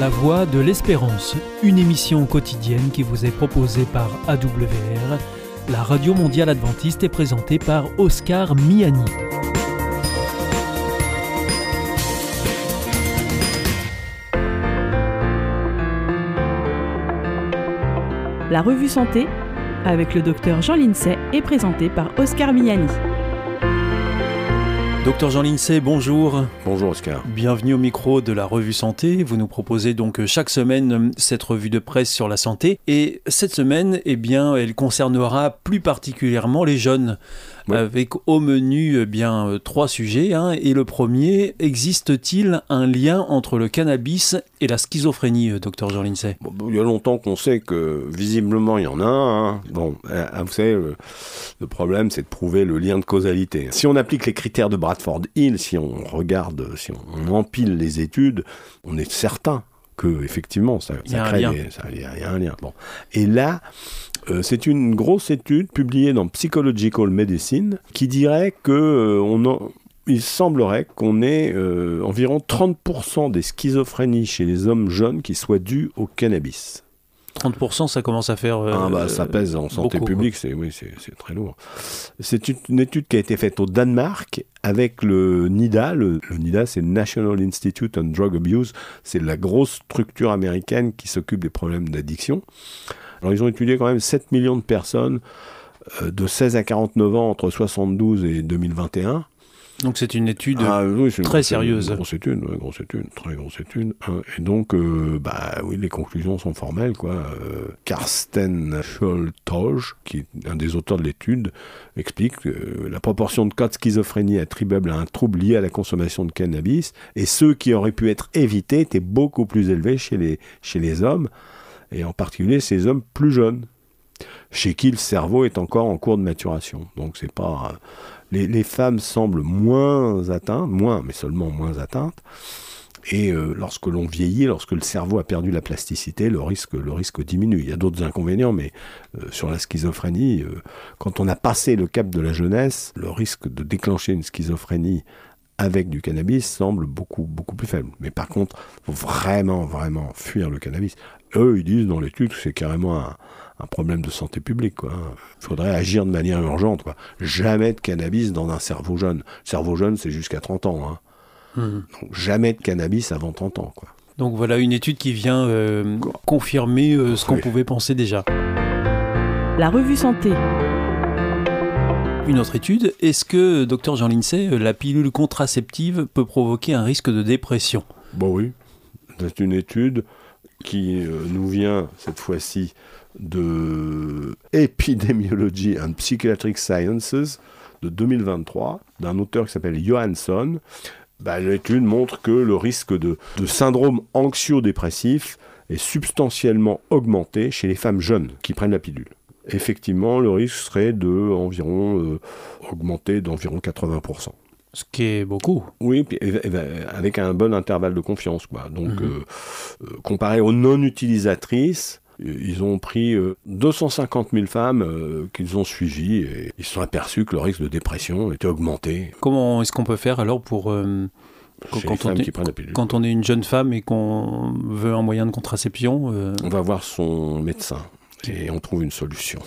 La Voix de l'Espérance, une émission quotidienne qui vous est proposée par AWR, la radio mondiale adventiste est présentée par Oscar Miani. La revue Santé avec le docteur Jean Lincey est présentée par Oscar Miani. Docteur Jean Lincey, bonjour. Bonjour Oscar. Bienvenue au micro de la revue Santé. Vous nous proposez donc chaque semaine cette revue de presse sur la santé. Et cette semaine, eh bien, elle concernera plus particulièrement les jeunes avec au menu eh bien euh, trois sujets. Hein. et le premier, existe-t-il un lien entre le cannabis et la schizophrénie, euh, docteur Jean Lincey Il y a longtemps qu'on sait que visiblement il y en a un. Hein. Bon, euh, vous savez, le, problème c'est de prouver le lien de causalité. Si on applique les critères de Bradford Hill, si on regarde, si on empile les études, on est certain que effectivement ça, ça crée, il y a un lien. Bon, et là. Euh, c'est une grosse étude publiée dans Psychological Medicine qui dirait que euh, il semblerait qu'on ait euh, environ 30% des schizophrénies chez les hommes jeunes qui soient dues au cannabis. 30%, ça commence à faire. ah bah, ça pèse en santé publique, c'est oui, c'est très lourd. C'est une étude qui a été faite au Danemark avec le NIDA. Le, le NIDA, c'est National Institute on Drug Abuse. C'est la grosse structure américaine qui s'occupe des problèmes d'addiction. Alors ils ont étudié quand même 7 millions de personnes euh, de 16 à 49 ans entre 72 et 2021. Donc c'est une étude ah, très sérieuse. Une grosse étude, grosse étude, très grosse étude. Hein. Et donc, euh, bah oui, les conclusions sont formelles, quoi. Euh, Karsten Scholtoj, qui est un des auteurs de l'étude, explique que la proportion de cas de schizophrénie attribuable à un trouble lié à la consommation de cannabis et ceux qui auraient pu être évités étaient beaucoup plus élevés chez les, chez les hommes et en particulier ces hommes plus jeunes, chez qui le cerveau est encore en cours de maturation. Donc c'est pas les, femmes semblent moins atteintes, moins, mais seulement moins atteintes. Et euh, lorsque l'on vieillit, lorsque le cerveau a perdu la plasticité, le risque, diminue. Il y a d'autres inconvénients, mais euh, sur la schizophrénie, euh, quand on a passé le cap de la jeunesse, le risque de déclencher une schizophrénie avec du cannabis semble beaucoup, beaucoup plus faible. Mais par contre, faut vraiment, vraiment fuir le cannabis. Eux, ils disent dans l'étude que c'est carrément un, problème de santé publique. Il faudrait agir de manière urgente. Quoi. Jamais de cannabis dans un cerveau jeune. cerveau jeune, c'est jusqu'à 30 ans. Hein. Mmh. Donc, jamais de cannabis avant 30 ans. Quoi. Donc voilà une étude qui vient euh, confirmer euh, ce qu'on pouvait penser déjà. La revue Santé. Une autre étude, est-ce que, docteur Jean Lincey, la pilule contraceptive peut provoquer un risque de dépression? Bon oui, c'est une étude qui euh, nous vient cette fois-ci de Epidemiology and Psychiatric Sciences de 2023, d'un auteur qui s'appelle Johansson. Bah, l'étude montre que le risque de, syndrome anxio-dépressif est substantiellement augmenté chez les femmes jeunes qui prennent la pilule effectivement, le risque serait de environ euh, d'environ 80%. Ce qui est beaucoup. Oui, avec un bon intervalle de confiance. Quoi. Donc, mhm. euh, euh, comparé aux non-utilisatrices, ils ont pris 250 000 femmes qu'ils ont suivies et ils se sont aperçus que le risque de dépression était augmenté. Comment est-ce qu'on peut faire alors pour... quand, on est, quand on est une jeune femme et qu'on veut un moyen de contraception On va voir son médecin et on trouve une solution.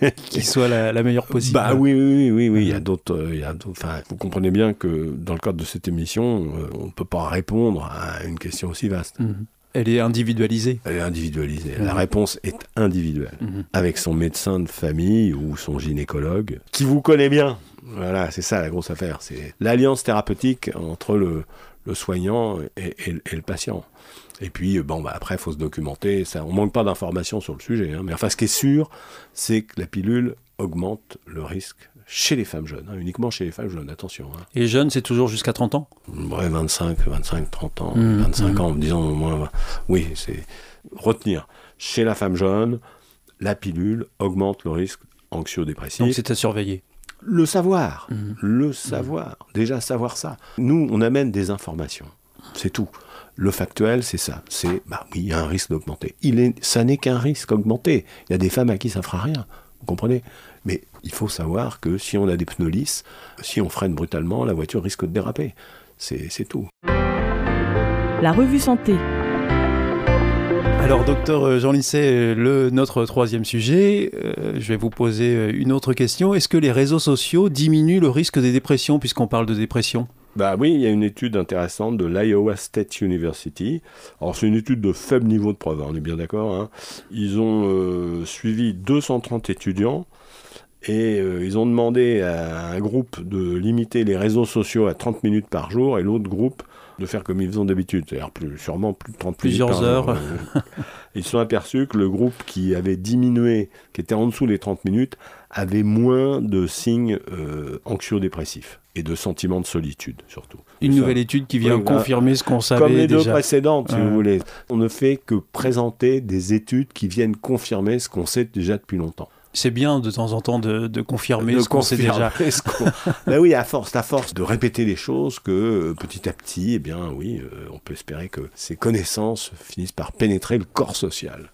qui soit la, meilleure possible. Bah oui, oui, oui, oui, il y a d'autres. Euh, enfin, vous comprenez bien que dans le cadre de cette émission, euh, on ne peut pas répondre à une question aussi vaste. Mhm. Elle est individualisée. Elle est individualisée. La mhm. réponse est individuelle. Mhm. Avec son médecin de famille ou son gynécologue, qui vous connaît bien. Voilà, c'est ça la grosse affaire. C'est l'alliance thérapeutique entre le, le soignant et, le patient. Et puis, bon, bah, après, il faut se documenter. Ça, on manque pas d'informations sur le sujet. Hein. Mais enfin, ce qui est sûr, c'est que la pilule augmente le risque chez les femmes jeunes, hein, uniquement chez les femmes jeunes, attention. Hein. Et jeunes, c'est toujours jusqu'à 30 ans? Ouais, 25, 25, 30 ans, 25 mmh, ans, mmh. disons au moins. Oui, c'est retenir. Chez la femme jeune, la pilule augmente le risque anxio-dépressif. Donc c'est à surveiller. Le savoir, mmh. le savoir, déjà savoir ça. Nous, on amène des informations, c'est tout. Le factuel, c'est ça. C'est, bah oui, il y a un risque d'augmenter. Il est, ça n'est qu'un risque augmenté. Il y a des femmes à qui ça fera rien. Vous comprenez? Mais il faut savoir que si on a des pneus lisses, si on freine brutalement, la voiture risque de déraper. C'est tout. La revue Santé Alors, docteur Jean Lisset, le, notre troisième sujet, euh, je vais vous poser une autre question. Est-ce que les réseaux sociaux diminuent le risque des dépressions, puisqu'on parle de dépression? Bah oui, il y a une étude intéressante de l'Iowa State University. Alors c'est une étude de faible niveau de preuve, hein, on est bien d'accord. Hein. Ils ont euh, suivi 230 étudiants et euh, ils ont demandé à un groupe de limiter les réseaux sociaux à 30 minutes par jour et l'autre groupe de faire comme ils font d'habitude, c'est-à-dire plus, sûrement plus de 30 Plusieurs minutes heures. ils se sont aperçus que le groupe qui avait diminué, qui était en dessous des 30 minutes, avait moins de signes euh, anxio-dépressifs et de sentiments de solitude surtout. Une nouvelle étude qui vient Oui, confirmer ce qu'on savait Comme les deux déjà. précédentes, si vous voulez. On ne fait que présenter des études qui viennent confirmer ce qu'on sait déjà depuis longtemps. C'est bien de temps en temps de, de confirmer De ce qu'on sait déjà. ben oui, à force, à force de répéter les choses, que euh, petit à petit, eh bien, oui, euh, on peut espérer que ces connaissances finissent par pénétrer le corps social.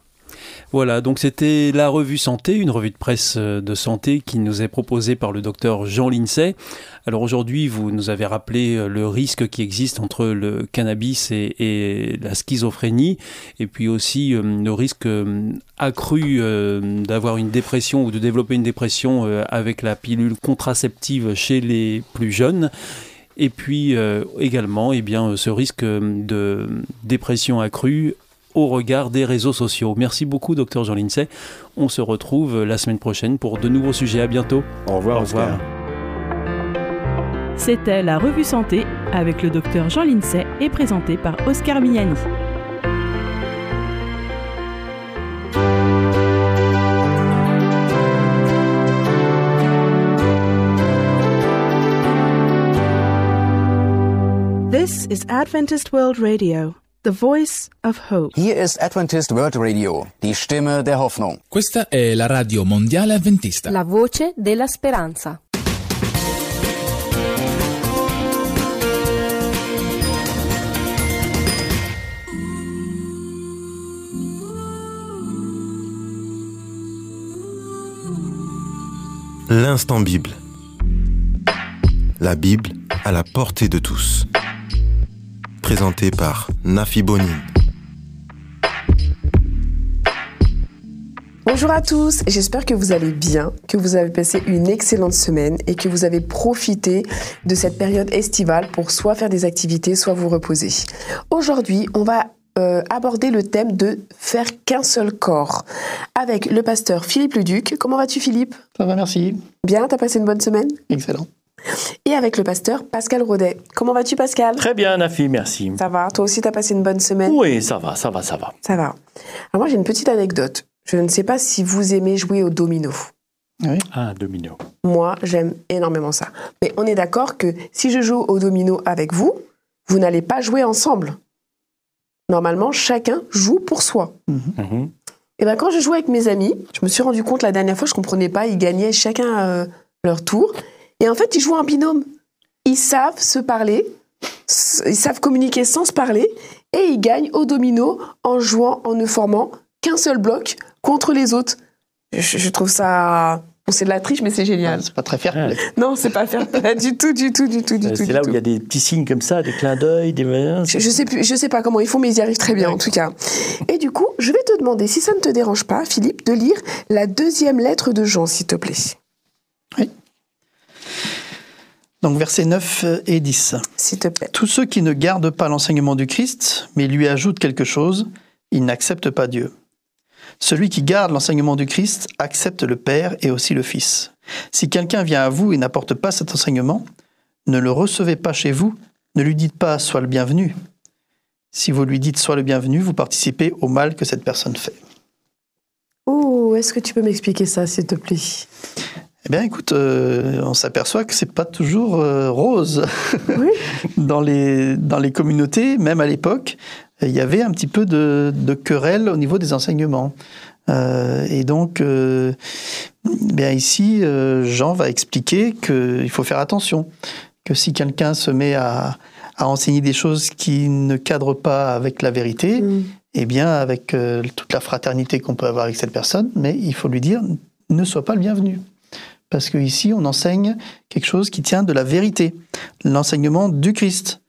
Voilà, donc c'était la revue Santé, une revue de presse euh, de santé qui nous est proposée par le docteur Jean Lincey. Alors aujourd'hui, vous nous avez rappelé euh, le risque qui existe entre le cannabis et, la schizophrénie, et puis aussi euh, le risque accru d'avoir une dépression ou de développer une dépression avec la pilule contraceptive chez les plus jeunes. Et puis également, eh bien, ce risque de dépression accrue au regard des réseaux sociaux. Merci beaucoup, docteur Jean Lincey. On se retrouve la semaine prochaine pour de nouveaux sujets. À bientôt. Au revoir, Au revoir. C'était la revue Santé avec le docteur Jean Lincey et présenté par Oscar Miani. This is Adventist World Radio, the voice of hope. Hier ist Adventist World Radio, die Stimme der Hoffnung. Questa è la radio mondiale avventista. La voce della speranza. L'instant Bible. La Bible à la portée de tous. Présenté par Nafi Bonin. Bonjour à tous, j'espère que vous allez bien, que vous avez passé une excellente semaine et que vous avez profité de cette période estivale pour soit faire des activités, soit vous reposer. Aujourd'hui, on va euh, aborder le thème de faire qu'un seul corps avec le pasteur Philippe Leduc. Comment vas-tu Philippe? Ça va, merci. Bien, t'as passé une bonne semaine? Excellent. Et avec le pasteur Pascal Rodet. Comment vas-tu Pascal? Très bien, Nafi, merci. Ça va, toi aussi t'as passé une bonne semaine? Oui, ça va, ça va, ça va. Ça va. Alors moi j'ai une petite anecdote. Je ne sais pas si vous aimez jouer au domino. Oui. Ah, domino. Moi, j'aime énormément ça. Mais on est d'accord que si je joue au domino avec vous, vous n'allez pas jouer ensemble. Normalement, chacun joue pour soi. Mhm. Et ben quand je jouais avec mes amis, je me suis rendu compte la dernière fois, je comprenais pas, ils gagnaient chacun euh, leur tour. Et en fait, ils jouent en binôme. Ils savent se parler, ils savent communiquer sans se parler, et ils gagnent au domino en jouant, en ne formant qu'un seul bloc contre les autres. Je, je trouve ça... Bon, c'est de la triche, mais c'est génial. C'est pas très fair play. Non, c'est pas faire play du tout, du tout, du tout, du Euh, tout. C'est là où il y a des petits signes comme ça, des clins d'œil, des. Je, je sais plus, je sais pas comment ils font, mais ils y arrivent très bien en tout cas. Et du coup, je vais te demander, si ça ne te dérange pas, Philippe, de lire la deuxième lettre de Jean, s'il te plaît. Donc, versets 9 et 10. S'il te plaît. Tous ceux qui ne gardent pas l'enseignement du Christ, mais lui ajoutent quelque chose, ils n'acceptent pas Dieu. Celui qui garde l'enseignement du Christ accepte le Père et aussi le Fils. Si quelqu'un vient à vous et n'apporte pas cet enseignement, ne le recevez pas chez vous, ne lui dites pas sois le bienvenu. Si vous lui dites sois le bienvenu, vous participez au mal que cette personne fait. Oh, est-ce que tu peux m'expliquer ça, s'il te plaît? Eh bien, écoute, euh, on s'aperçoit que c'est pas toujours euh, rose Oui. dans les dans les communautés, même à l'époque. Il y avait un petit peu de, de querelle au niveau des enseignements. Euh, et donc, euh, bien ici, euh, Jean va expliquer qu'il faut faire attention, que si quelqu'un se met à, à enseigner des choses qui ne cadrent pas avec la vérité, Mm. eh bien, avec euh, toute la fraternité qu'on peut avoir avec cette personne, mais il faut lui dire ne sois pas le bienvenu. Parce qu'ici, on enseigne quelque chose qui tient de la vérité, l'enseignement du Christ.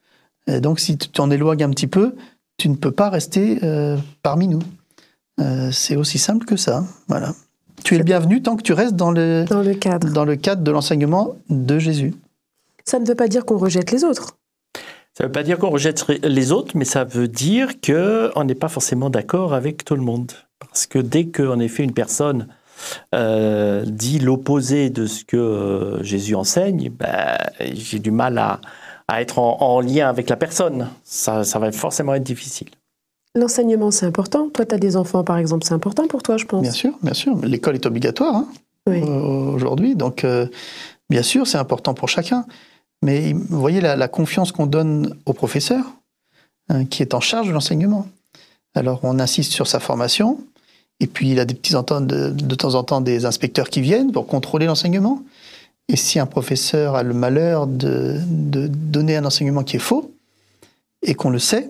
Et donc, si tu t'en éloignes un petit peu, tu ne peux pas rester euh, parmi nous. Euh, c'est aussi simple que ça. Voilà. Tu es le bienvenu tant que tu restes dans le, Dans le cadre. dans le cadre de l'enseignement de Jésus. Ça ne veut pas dire qu'on rejette les autres. Ça ne veut pas dire qu'on rejette les autres, mais ça veut dire qu'on n'est pas forcément d'accord avec tout le monde. Parce que dès qu'en effet une personne euh, dit l'opposé de ce que euh, Jésus enseigne, ben, j'ai du mal à, à être en, en lien avec la personne. Ça, ça va forcément être difficile. L'enseignement, c'est important. Toi, tu as des enfants, par exemple, c'est important pour toi, je pense. Bien sûr, bien sûr. L'école est obligatoire hein, Oui. euh, aujourd'hui, donc euh, bien sûr, c'est important pour chacun. Mais vous voyez la, la confiance qu'on donne au professeur, hein, qui est en charge de l'enseignement. Alors on insiste sur sa formation, et puis il a des petits de, de temps en temps des inspecteurs qui viennent pour contrôler l'enseignement. Et si un professeur a le malheur de, de donner un enseignement qui est faux, et qu'on le sait,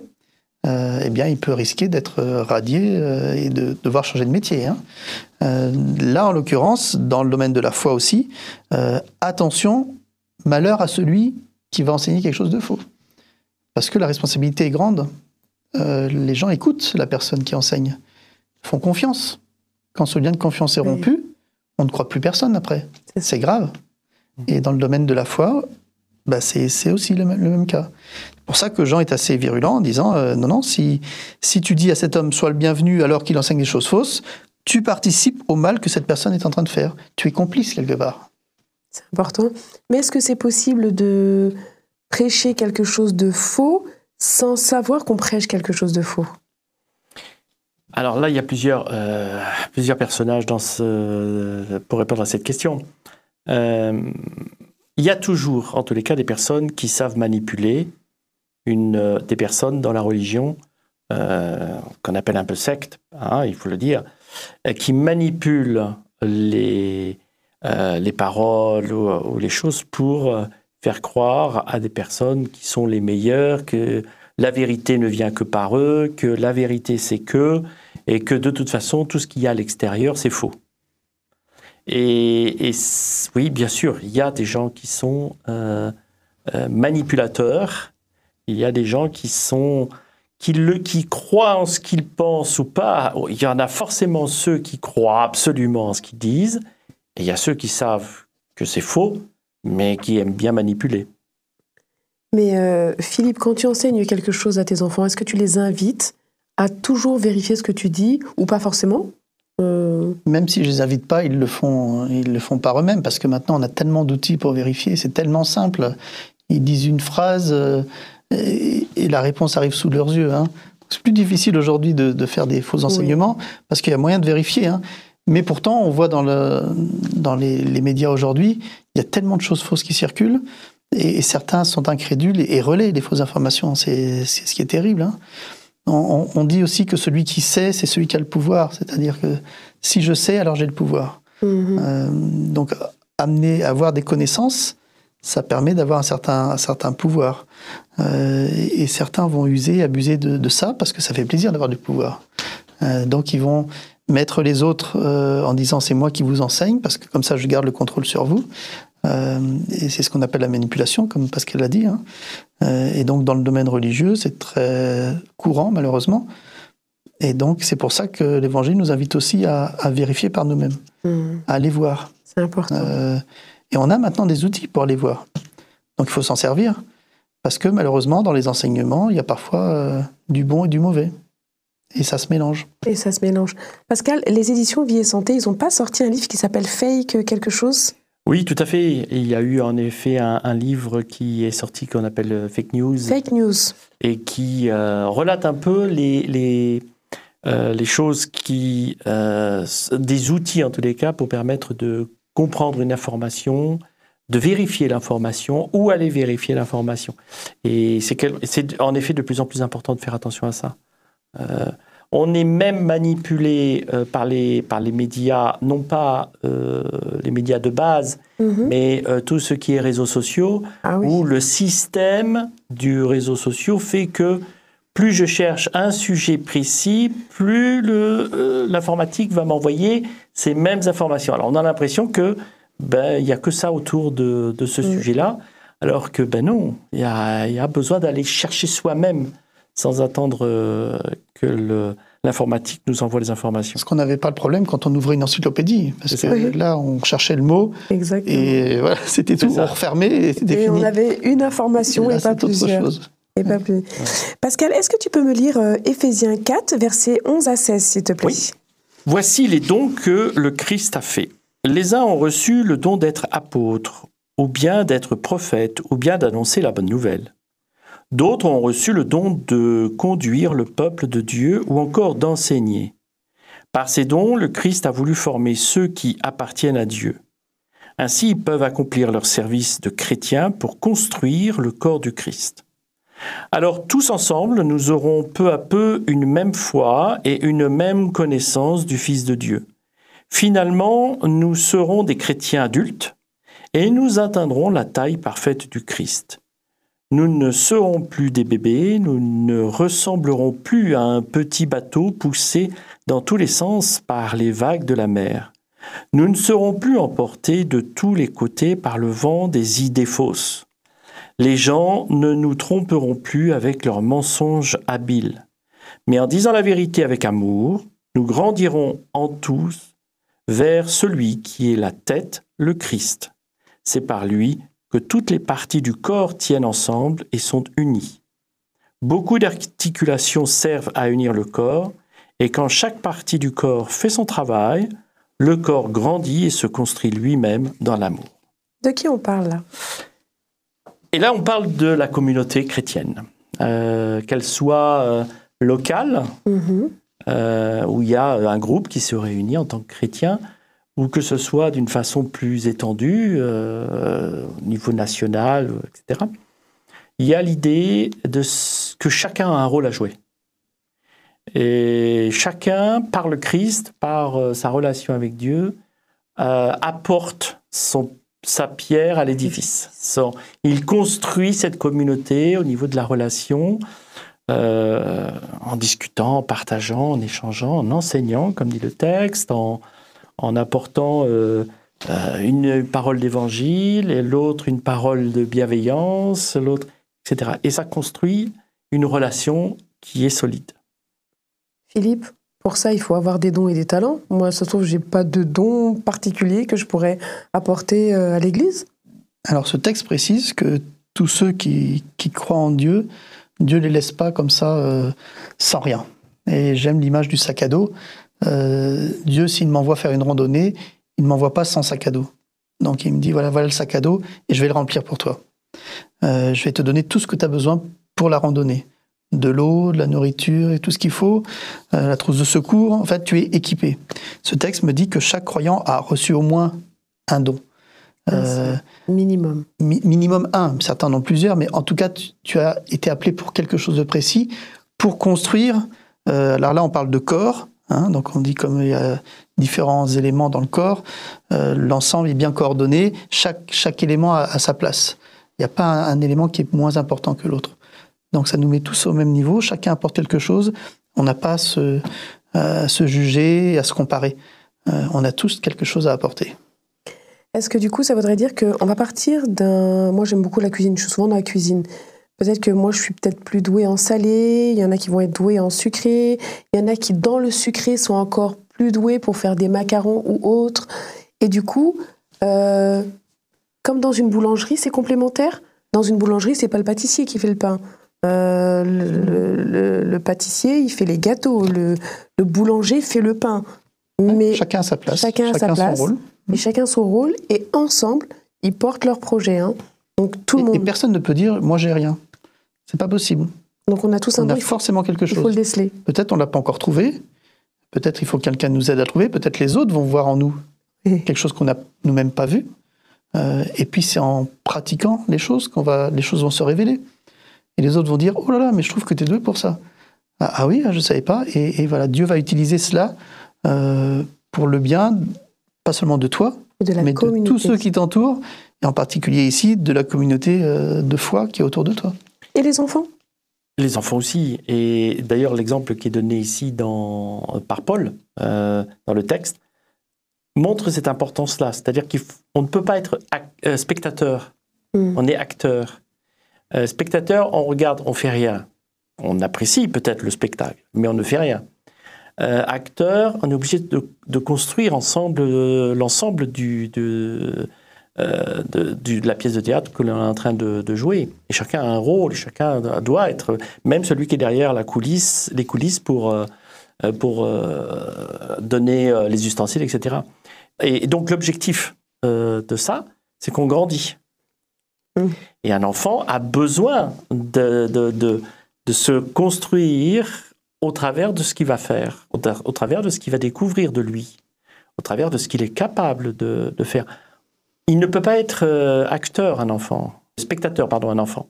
euh, eh bien, il peut risquer d'être radié euh, et de devoir changer de métier. hein. Euh, là, en l'occurrence, dans le domaine de la foi aussi, attention, malheur à celui qui va enseigner quelque chose de faux. Parce que la responsabilité est grande. Les gens écoutent la personne qui enseigne, font confiance. Quand ce lien de confiance est Oui. rompu, on ne croit plus personne après. C'est grave. Et dans le domaine de la foi, bah, c'est aussi le, même- le même cas. C'est pour ça que Jean est assez virulent en disant euh, non, non, si, si tu dis à cet homme sois le bienvenu alors qu'il enseigne des choses fausses, tu participes au mal que cette personne est en train de faire. Tu es complice quelque part. C'est important. Mais est-ce que c'est possible de prêcher quelque chose de faux sans savoir qu'on prêche quelque chose de faux? Alors là, il y a plusieurs, euh, plusieurs personnages dans ce, pour répondre à cette question. Euh, il y a toujours, en tous les cas, des personnes qui savent manipuler une, euh, des personnes dans la religion, qu'on appelle un peu secte, hein, il faut le dire, qui manipulent les, les paroles ou, ou les choses pour faire croire à des personnes qui sont les meilleures, que la vérité ne vient que par eux, que la vérité c'est que, et que de toute façon, tout ce qu'il y a à l'extérieur, c'est faux. Et, oui, bien sûr, il y a des gens qui sont euh, euh, manipulateurs, il y a des gens qui sont qui, le, qui croient en ce qu'ils pensent ou pas. Il y en a forcément ceux qui croient absolument en ce qu'ils disent, et il y a ceux qui savent que c'est faux, mais qui aiment bien manipuler. Mais euh, Philippe, quand tu enseignes quelque chose à tes enfants, est-ce que tu les invites à toujours vérifier ce que tu dis ou pas forcément Euh, Même si je les invite pas, ils le font, ils le font par eux-mêmes parce que maintenant on a tellement d'outils pour vérifier, c'est tellement simple. Ils disent une phrase euh, et, et la réponse arrive sous leurs yeux. hein. C'est plus difficile aujourd'hui de, de faire des faux enseignements parce qu'il y a moyen de vérifier. hein. Mais pourtant, on voit dans, le, dans les, les médias aujourd'hui, il y a tellement de choses fausses qui circulent et, et certains sont incrédules et, et relaient les fausses informations. C'est c'est ce qui est terrible. hein. On, on- on dit aussi que celui qui sait, c'est celui qui a le pouvoir. C'est-à-dire que si je sais, alors j'ai le pouvoir. mhm. Euh, donc, amener, avoir des connaissances, ça permet d'avoir un certain, un certain pouvoir. Euh, et, et certains vont user, abuser de, de ça parce que ça fait plaisir d'avoir du pouvoir. Euh, donc, ils vont mettre les autres euh, en disant c'est moi qui vous enseigne parce que comme ça je garde le contrôle sur vous. Euh, et c'est ce qu'on appelle la manipulation, comme Pascal l'a dit. hein. Euh, et donc, dans le domaine religieux, c'est très courant, malheureusement. Et donc, c'est pour ça que l'Évangile nous invite aussi à, à vérifier par nous-mêmes, Mhm. à aller voir. C'est important. Euh, et on a maintenant des outils pour aller voir. Donc, il faut s'en servir. Parce que malheureusement, dans les enseignements, il y a parfois du bon et du mauvais. Et ça se mélange. Et ça se mélange. Pascal, les éditions Vie et Santé, ils n'ont pas sorti un livre qui s'appelle Fake quelque chose? Oui, tout à fait. Il y a eu en effet un, un livre qui est sorti qu'on appelle euh, Fake News Fake news. et qui euh, relate un peu les, les, euh, les choses qui. euh, des outils en tous les cas pour permettre de comprendre une information, de vérifier l'information ou aller vérifier l'information. Et c'est en effet de plus en plus important de faire attention à ça. On est même manipulé euh, par, les, par les médias, non pas euh, les médias de base, Mhm. mais euh, tout ce qui est réseaux sociaux, Ah oui. où le système du réseau social fait que plus je cherche un sujet précis, plus l'informatique va m'envoyer ces mêmes informations. Alors on a l'impression que ben il y a que ça autour de, de ce Mm. sujet-là, alors que ben non, il y a, il y a besoin d'aller chercher soi-même sans attendre euh, que le- l'informatique nous envoie les informations. Parce qu'on n'avait pas le problème quand on ouvrait une encyclopédie. Parce que Oui. là, on cherchait le mot Exactement. et voilà, c'était tout. ça. On refermait et c'était Et fini. on avait une information Là, et pas c'est autre plusieurs. chose. Et pas plus. Pascal, est-ce que tu peux me lire euh, Éphésiens 4, versets 11 à 16, s'il te plaît? Oui. Voici les dons que le Christ a faits. Les uns ont reçu le don d'être apôtres, ou bien d'être prophètes, ou bien d'annoncer la bonne nouvelle. D'autres ont reçu le don de conduire le peuple de Dieu, ou encore d'enseigner. Par ces dons, le Christ a voulu former ceux qui appartiennent à Dieu. Ainsi, ils peuvent accomplir leur service de chrétiens pour construire le corps du Christ. Alors tous ensemble, nous aurons peu à peu une même foi et une même connaissance du Fils de Dieu. Finalement, nous serons des chrétiens adultes et nous atteindrons la taille parfaite du Christ. Nous ne serons plus des bébés, nous ne ressemblerons plus à un petit bateau poussé dans tous les sens par les vagues de la mer. Nous ne serons plus emportés de tous les côtés par le vent des idées fausses. Les gens ne nous tromperont plus avec leurs mensonges habiles. Mais en disant la vérité avec amour, nous grandirons en tous vers celui qui est la tête, le Christ. C'est par lui que toutes les parties du corps tiennent ensemble et sont unies. Beaucoup d'articulations servent à unir le corps, et quand chaque partie du corps fait son travail, le corps grandit et se construit lui-même dans l'amour. De qui on parle là? Et là, on parle de la communauté chrétienne, Euh, qu'elle soit euh, locale, Mhm. euh, où il y a un groupe qui se réunit en tant que chrétien, ou que ce soit d'une façon plus étendue, euh, au niveau national, etc. Il y a l'idée que chacun a un rôle à jouer. Et chacun, par le Christ, par euh, sa relation avec Dieu, euh, apporte son, sa pierre à l'édifice. Il construit cette communauté au niveau de la relation, euh, en discutant, en partageant, en échangeant, en enseignant, comme dit le texte, en, en apportant euh, euh, une parole d'évangile, et l'autre une parole de bienveillance, l'autre, etc. Et ça construit une relation qui est solide. Philippe, pour ça, il faut avoir des dons et des talents. Moi, ça se trouve, j'ai pas de dons particuliers que je pourrais apporter euh, à l'Église. Alors ce texte précise que tous ceux qui, qui croient en Dieu, Dieu les laisse pas comme ça euh, sans rien. Et j'aime l'image du sac à dos. Euh, Dieu, s'il m'envoie faire une randonnée, il ne m'envoie pas sans sac à dos. Donc il me dit, voilà, voilà le sac à dos et je vais le remplir pour toi. Euh, je vais te donner tout ce que tu as besoin pour la randonnée. De l'eau, de la nourriture et tout ce qu'il faut, euh, la trousse de secours. En fait, tu es équipé. Ce texte me dit que chaque croyant a reçu au moins un don. Euh, Minimum. mi- minimum un, certains en ont plusieurs, mais en tout cas, tu, tu as été appelé pour quelque chose de précis, pour construire. alors là, on parle de corps, hein, donc on dit comme il y a différents éléments dans le corps, euh, l'ensemble est bien coordonné, chaque, chaque élément a, sa place. Il n'y a pas un, élément qui est moins important que l'autre. Donc ça nous met tous au même niveau, chacun apporte quelque chose, on n'a pas à se, à se juger, à se comparer. Euh, on a tous quelque chose à apporter. Est-ce que du coup, ça voudrait dire qu'on va partir d'un. Moi, j'aime beaucoup la cuisine, je suis souvent dans la cuisine. Peut-être que moi, je suis peut-être plus douée en salé, il y en a qui vont être doués en sucré, il y en a qui, dans le sucré, sont encore plus doués pour faire des macarons ou autres. Et du coup, euh, comme dans une boulangerie, c'est complémentaire. Dans une boulangerie, c'est pas le pâtissier qui fait le pain. Euh, le, le- le pâtissier, il fait les gâteaux. Le, le boulanger fait le pain. Mais Chacun a sa place, Chacun a sa chacun place. son rôle. Et chacun son rôle. Et ensemble, ils portent leur projet. hein. Donc tout le Et, et monde. personne ne peut dire moi j'ai rien. C'est pas possible. Donc on a tous un On a faut, forcément quelque il faut le chose. déceler. Peut-être on l'a pas encore trouvé. Peut-être il faut que quelqu'un nous aide à trouver. Peut-être les autres vont voir en nous Et- quelque chose qu'on n'a nous-mêmes pas vu. Euh, et puis c'est en pratiquant les choses qu'on va, les choses vont se révéler. Et les autres vont dire oh là là, mais je trouve que tu es doué pour ça. Ah, ah oui, ah, je savais pas. Et, et voilà, Dieu va utiliser cela euh, pour le bien, pas seulement de toi, Et de la mais de tous ceux qui t'entourent, et en particulier ici de la communauté euh, de foi qui est autour de toi. Et les enfants? Les enfants aussi. Et d'ailleurs, l'exemple qui est donné ici dans, par Paul, euh, dans le texte, montre cette importance-là. C'est-à-dire qu'on ne peut pas être euh, spectateur, Hmm. on est acteur. Euh, spectateur, on regarde, on fait rien. on apprécie peut-être le spectacle, mais on ne fait rien. Euh, acteur, on est obligé de, de construire ensemble l'ensemble du, de, euh, de, la pièce de théâtre que l'on est en train de, de jouer. Et chacun a un rôle, chacun doit être, même celui qui est derrière la coulisse, les coulisses pour, euh, euh, pour euh, donner les ustensiles, etc. Et, et donc l'objectif de ça, c'est qu'on grandit. Mm. Et un enfant a besoin de, de, se construire au travers de ce qu'il va faire, au, au travers de ce qu'il va découvrir de lui, au travers de ce qu'il est capable de, de faire. Il ne peut pas être euh, acteur, un enfant, spectateur, pardon, un enfant.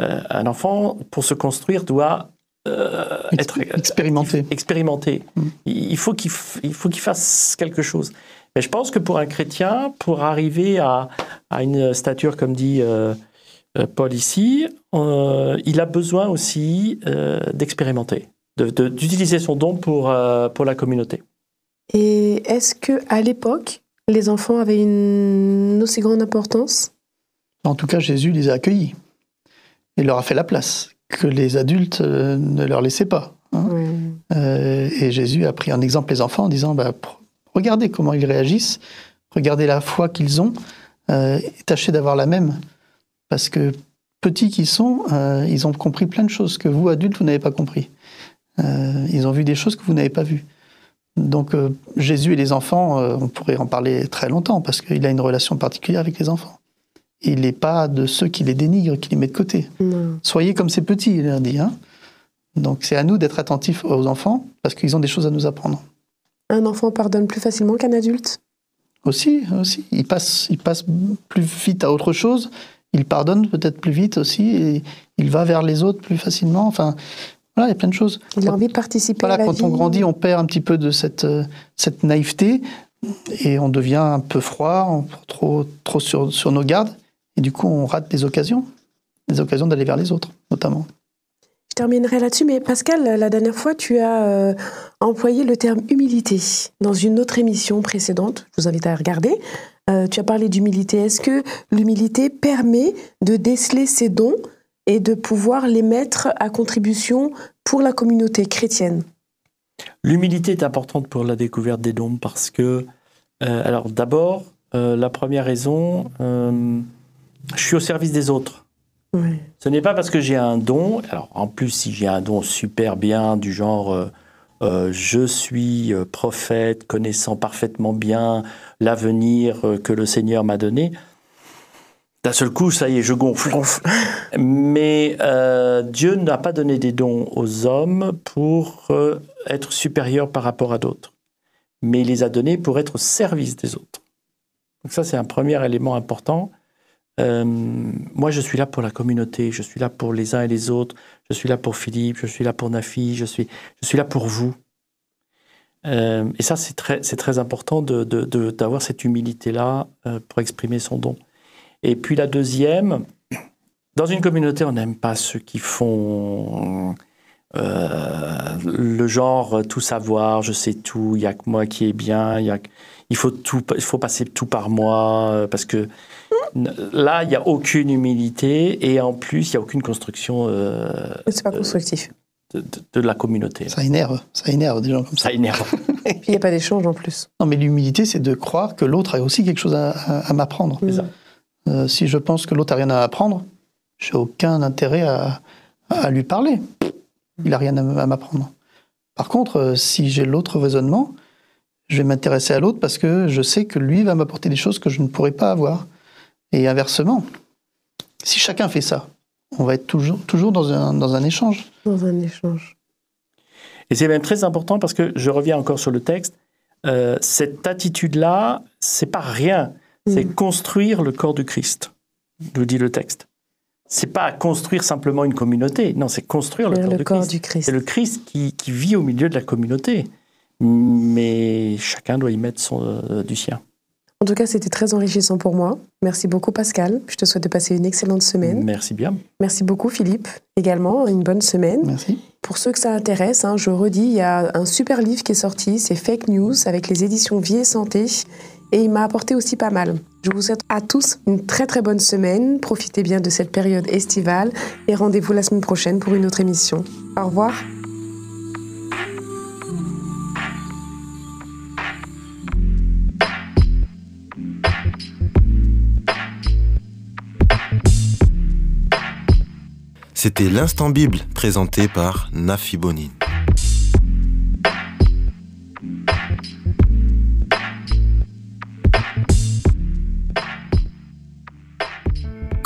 Euh, un enfant, pour se construire, doit euh, être Expérimenté. expérimenté. Il il faut qu'il f- il faut qu'il fasse quelque chose. Mais je pense que pour un chrétien, pour arriver à, à une stature, comme dit Paul ici, euh, il a besoin aussi euh, d'expérimenter, de- de- d'utiliser son don pour, euh, pour la communauté. Et est-ce que à l'époque, les enfants avaient une aussi grande importance En tout cas, Jésus les a accueillis. Il leur a fait la place, que les adultes euh, ne leur laissaient pas. hein. Euh, et Jésus a pris en exemple les enfants en disant bah, Regardez comment ils réagissent, regardez la foi qu'ils ont, euh, et tâchez d'avoir la même. Parce que petits qu'ils sont, euh, ils ont compris plein de choses que vous, adultes, vous n'avez pas compris. Ils ont vu des choses que vous n'avez pas vues. Donc euh, Jésus et les enfants, euh, on pourrait en parler très longtemps, parce qu'il a une relation particulière avec les enfants. Il n'est pas de ceux qui les dénigrent, qui les met de côté. Non. Soyez comme ces petits, il leur dit. Hein Donc c'est à nous d'être attentifs aux enfants, parce qu'ils ont des choses à nous apprendre. Un enfant pardonne plus facilement qu'un adulte? Aussi, aussi. Il passe, il passe plus vite à autre chose. Il pardonne peut-être plus vite aussi. Et il va vers les autres plus facilement. Enfin, voilà, il y a plein de choses. Il a envie de participer Voilà, à la quand on grandit, on perd un petit peu de cette, euh, cette naïveté et on devient un peu froid, on- trop, trop sur, sur nos gardes. Et du coup, on rate des occasions, des occasions d'aller vers les autres, notamment. Je terminerai là-dessus, mais Pascal, la dernière fois, tu as euh, employé le terme humilité dans une autre émission précédente. Je vous invite à regarder. Euh, tu as parlé d'humilité. Est-ce que l'humilité permet de déceler ses dons et de pouvoir les mettre à contribution pour la communauté chrétienne L'humilité est importante pour la découverte des dons parce que, euh, alors d'abord, euh, la première raison, euh, je suis au service des autres. Ce n'est pas parce que j'ai un don, alors en plus si j'ai un don super bien du genre euh, je suis euh, prophète connaissant parfaitement bien l'avenir euh, que le Seigneur m'a donné, d'un seul coup ça y est je gonfle. Mais euh, Dieu n'a pas donné des dons aux hommes pour euh, être supérieurs par rapport à d'autres, mais il les a donnés pour être au service des autres. Donc ça c'est un premier élément important. Euh, moi, je suis là pour la communauté, je suis là pour les uns et les autres, je suis là pour Philippe, je suis là pour Nafi, je suis, je suis là pour vous. Euh, et ça, c'est très, c'est très important de, de- de- d'avoir cette humilité-là euh, pour exprimer son don. Et puis la deuxième, dans une communauté, on n'aime pas ceux qui font euh, le genre euh, tout savoir, je sais tout, il y a que moi qui est bien, il y a que- il faut tout, il faut passer tout par moi euh, parce que là il n'y a aucune humilité et en plus il n'y a aucune construction euh, C'est pas constructif. de, de- de la communauté. Ça énerve, ça énerve des gens comme ça. Ça énerve. Et puis il n'y a pas d'échange en plus. Non, mais l'humilité, c'est de croire que l'autre a aussi quelque chose à, à- à m'apprendre. C'est ça. Euh, si je pense que l'autre a rien à apprendre, j'ai aucun intérêt à, à lui parler. Il a rien à m'apprendre. Par contre, euh, si j'ai l'autre raisonnement, je vais m'intéresser à l'autre parce que je sais que lui va m'apporter des choses que je ne pourrais pas avoir. Et inversement, si chacun fait ça, on va être toujours, toujours dans, un, dans un échange. Dans un échange. Et c'est même très important parce que je reviens encore sur le texte. euh, cette attitude-là, c'est pas rien. C'est Mm. construire le corps du Christ, nous dit le texte. C'est pas construire simplement une communauté. Non, c'est construire le, corps, le du corps Christ. du Christ. C'est le Christ qui, qui vit au milieu de la communauté. Mais chacun doit y mettre son, euh, du sien. En tout cas, c'était très enrichissant pour moi. Merci beaucoup, Pascal. Je te souhaite de passer une excellente semaine. Merci bien. Merci beaucoup, Philippe. Également, une bonne semaine. Merci. Pour ceux que ça intéresse, hein, je redis, il y a un super livre qui est sorti, c'est Fake News avec les éditions Vie et Santé. Et il m'a apporté aussi pas mal. Je vous souhaite à tous une très très bonne semaine. Profitez bien de cette période estivale et rendez-vous la semaine prochaine pour une autre émission. Au revoir. C'était l'instant Bible présenté par Nafi Bonin.